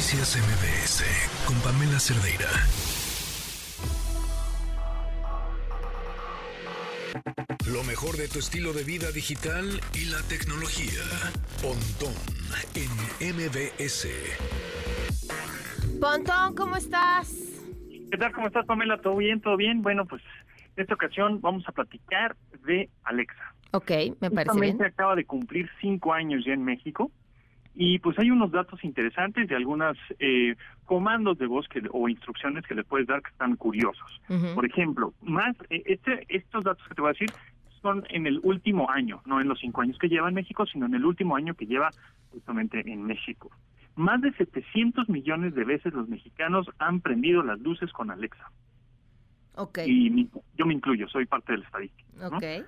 Noticias MBS con Pamela Cerdeira. Lo mejor de tu estilo de vida digital y la tecnología. Pontón en MBS. Pontón, ¿cómo estás? ¿Qué tal? ¿Cómo estás, Pamela? ¿Todo bien? ¿Todo bien? Bueno, pues en esta ocasión vamos a platicar de Alexa. Ok, me parece bien. acaba de cumplir cinco años ya en México y pues hay unos datos interesantes de algunos eh, comandos de voz que, o instrucciones que le puedes dar que están curiosos. Por ejemplo, más eh, este, estos datos que te voy a decir son en el último año, no en los cinco años que lleva en México, sino en el último año que lleva justamente en México. Más de 700 millones de veces los mexicanos han prendido las luces con Alexa. Okay. Y yo me incluyo, soy parte del estadística. Okay.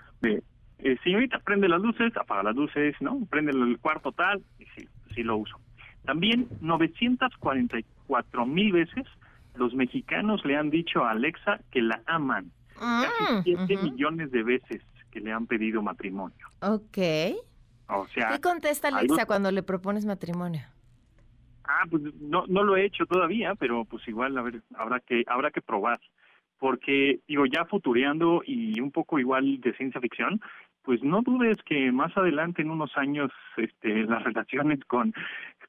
Eh, señorita, prende las luces, apaga las luces, ¿no? Prende el cuarto tal, y sí, sí lo uso. También 944 mil veces los mexicanos le han dicho a Alexa que la aman. Casi 7 mm, millones de veces que le han pedido matrimonio. Ok. O sea, ¿Qué contesta Alexa cuando le propones matrimonio? Ah, pues no, no lo he hecho todavía, pero pues igual a ver, habrá que habrá que probar porque digo ya futureando y un poco igual de ciencia ficción pues no dudes que más adelante en unos años este, las relaciones con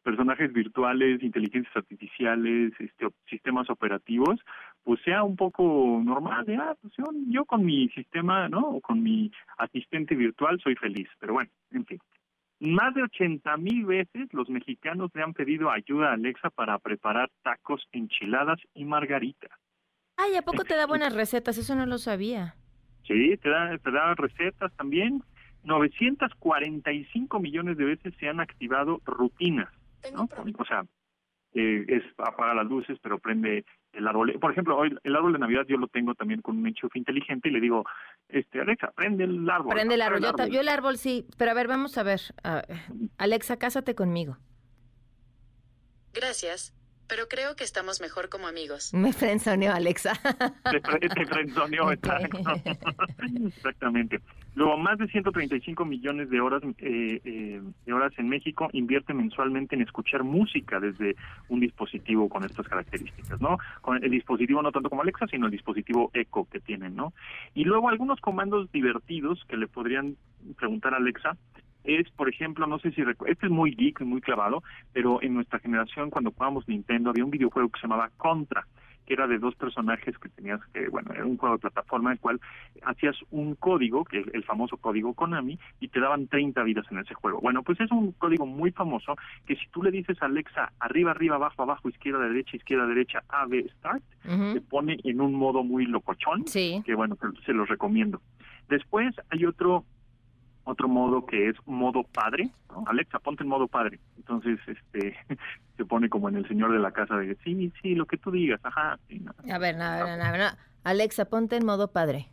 personajes virtuales, inteligencias artificiales, este, sistemas operativos, pues sea un poco normal, de, ah, pues yo, con mi sistema, ¿no? O con mi asistente virtual soy feliz, pero bueno, en fin. Más de 80 mil veces los mexicanos le han pedido ayuda a Alexa para preparar tacos, enchiladas y margaritas. Ay, ¿a poco te da buenas recetas? Eso no lo sabía. Sí, te da, te da recetas también. 945 millones de veces se han activado rutinas, ¿no? O sea, eh, es apaga las luces, pero prende el árbol. Por ejemplo, hoy el árbol de Navidad yo lo tengo también con un enchufe inteligente y le digo, este Alexa, prende el árbol. Prende el árbol. Yo, el árbol sí, pero a ver, vamos a ver. Alexa, cásate conmigo. Gracias pero creo que estamos mejor como amigos. Me frenzoneó, Alexa. Te, frenzoneó, exactamente. Luego, más de 135 millones de horas eh, eh, de horas en México invierte mensualmente en escuchar música desde un dispositivo con estas características, ¿no? Con el dispositivo no tanto como Alexa, sino el dispositivo Echo que tienen, ¿no? Y luego algunos comandos divertidos que le podrían preguntar a Alexa es, por ejemplo, no sé si este es muy geek, muy clavado, pero en nuestra generación cuando jugábamos Nintendo había un videojuego que se llamaba Contra, que era de dos personajes que tenías que, bueno, era un juego de plataforma en el cual hacías un código, que es el famoso código Konami, y te daban 30 vidas en ese juego. Bueno, pues es un código muy famoso que si tú le dices a Alexa arriba, arriba, abajo, abajo, izquierda, derecha, izquierda, derecha, A, B, start, te pone en un modo muy locochón, que bueno, se los recomiendo. Después hay otro otro modo que es modo padre, Alexa, ponte en modo padre. Entonces, este, se pone como en el señor de la casa de, sí, sí, lo que tú digas, ajá. A ver, a ver, a ver, Alexa, ponte en modo padre.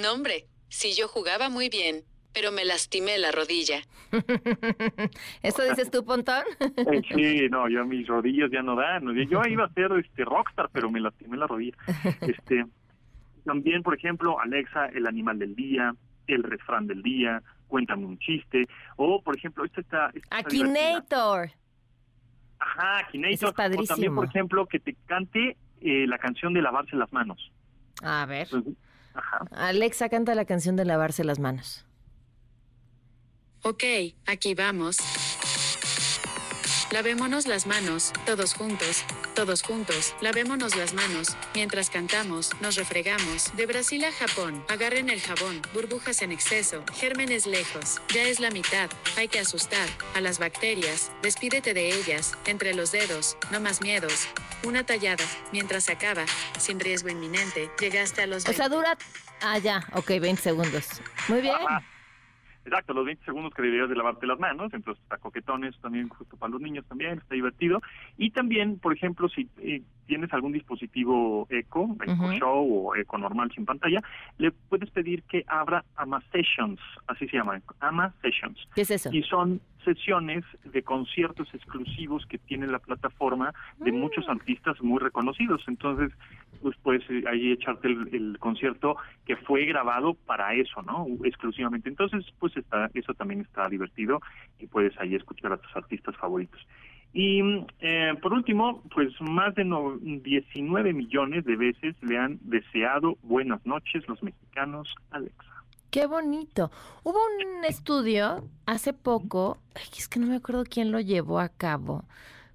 No, hombre, si yo jugaba muy bien, pero me lastimé la rodilla. ¿Eso dices tú, Pontón? Eh, sí, no, yo mis rodillas ya no dan. Yo iba a ser este rockstar, pero me lastimé la rodilla. Este, también, por ejemplo, Alexa, el animal del día, el refrán del día, cuéntame un chiste, o por ejemplo, esta está... Akinator. Ajá, Akinator. Es padrísimo. O también, por ejemplo, que te cante eh, la canción de lavarse las manos. A ver. Ajá. Alexa canta la canción de lavarse las manos. Ok, aquí vamos. Lavémonos las manos, todos juntos, todos juntos, lavémonos las manos, mientras cantamos, nos refregamos. De Brasil a Japón, agarren el jabón, burbujas en exceso, gérmenes lejos, ya es la mitad, hay que asustar a las bacterias, despídete de ellas, entre los dedos, no más miedos. Una tallada, mientras acaba, sin riesgo inminente, llegaste a los... O sea, dura... Ah, ya, ok, 20 segundos. Muy bien. Exacto, los 20 segundos que deberías de lavarte las manos, entonces está coquetones también, justo para los niños también, está divertido. Y también, por ejemplo, si eh, tienes algún dispositivo Eco, Eco Show o Eco normal sin pantalla, le puedes pedir que abra AMA Sessions, así se llama, AMA Sessions. ¿Qué es eso? Y son sesiones de conciertos exclusivos que tiene la plataforma de muchos artistas muy reconocidos. Entonces, pues puedes eh, ahí echarte el, concierto que fue grabado para eso, ¿no? Exclusivamente. Entonces, pues está, eso también está divertido y puedes ahí escuchar a tus artistas favoritos. Y eh, por último, pues más de 19 millones de veces le han deseado buenas noches los mexicanos Alexa. Qué bonito. Hubo un estudio hace poco, es que no me acuerdo quién lo llevó a cabo,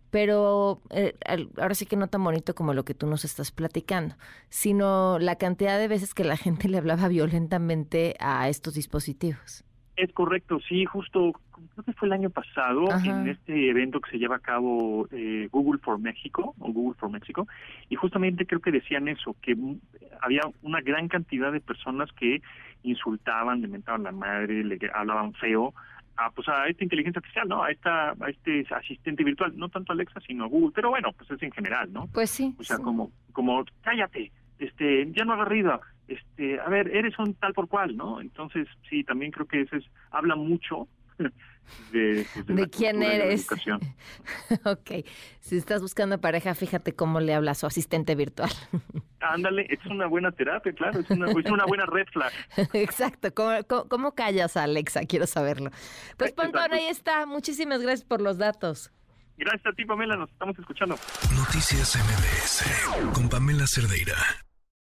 pero eh, ahora sí que no tan bonito como lo que tú nos estás platicando, sino la cantidad de veces que la gente le hablaba violentamente a estos dispositivos. Es correcto, sí, justo creo que fue el año pasado en este evento que se lleva a cabo eh, Google for México o Google for México y justamente creo que decían eso, que había una gran cantidad de personas que insultaban, le mentaban la madre, le hablaban feo a, pues a esta inteligencia artificial, ¿no? A esta a este asistente virtual, no tanto Alexa sino a Google, pero bueno, pues es en general, ¿no? Pues sí. O sea, como como cállate, este, ya no hagas ruido, este, a ver, eres un tal por cual, ¿no? Entonces, sí, también creo que eso es, habla mucho de, pues, de, quién eres. ok, si estás buscando pareja, fíjate cómo le habla a su asistente virtual. Ándale, es una buena terapia, claro, es una, es una buena red flag. Exacto, ¿Cómo, callas a Alexa? Quiero saberlo. Pues Pontón, ahí está, muchísimas gracias por los datos. Gracias a ti, Pamela, nos estamos escuchando. Noticias MBS con Pamela Cerdeira.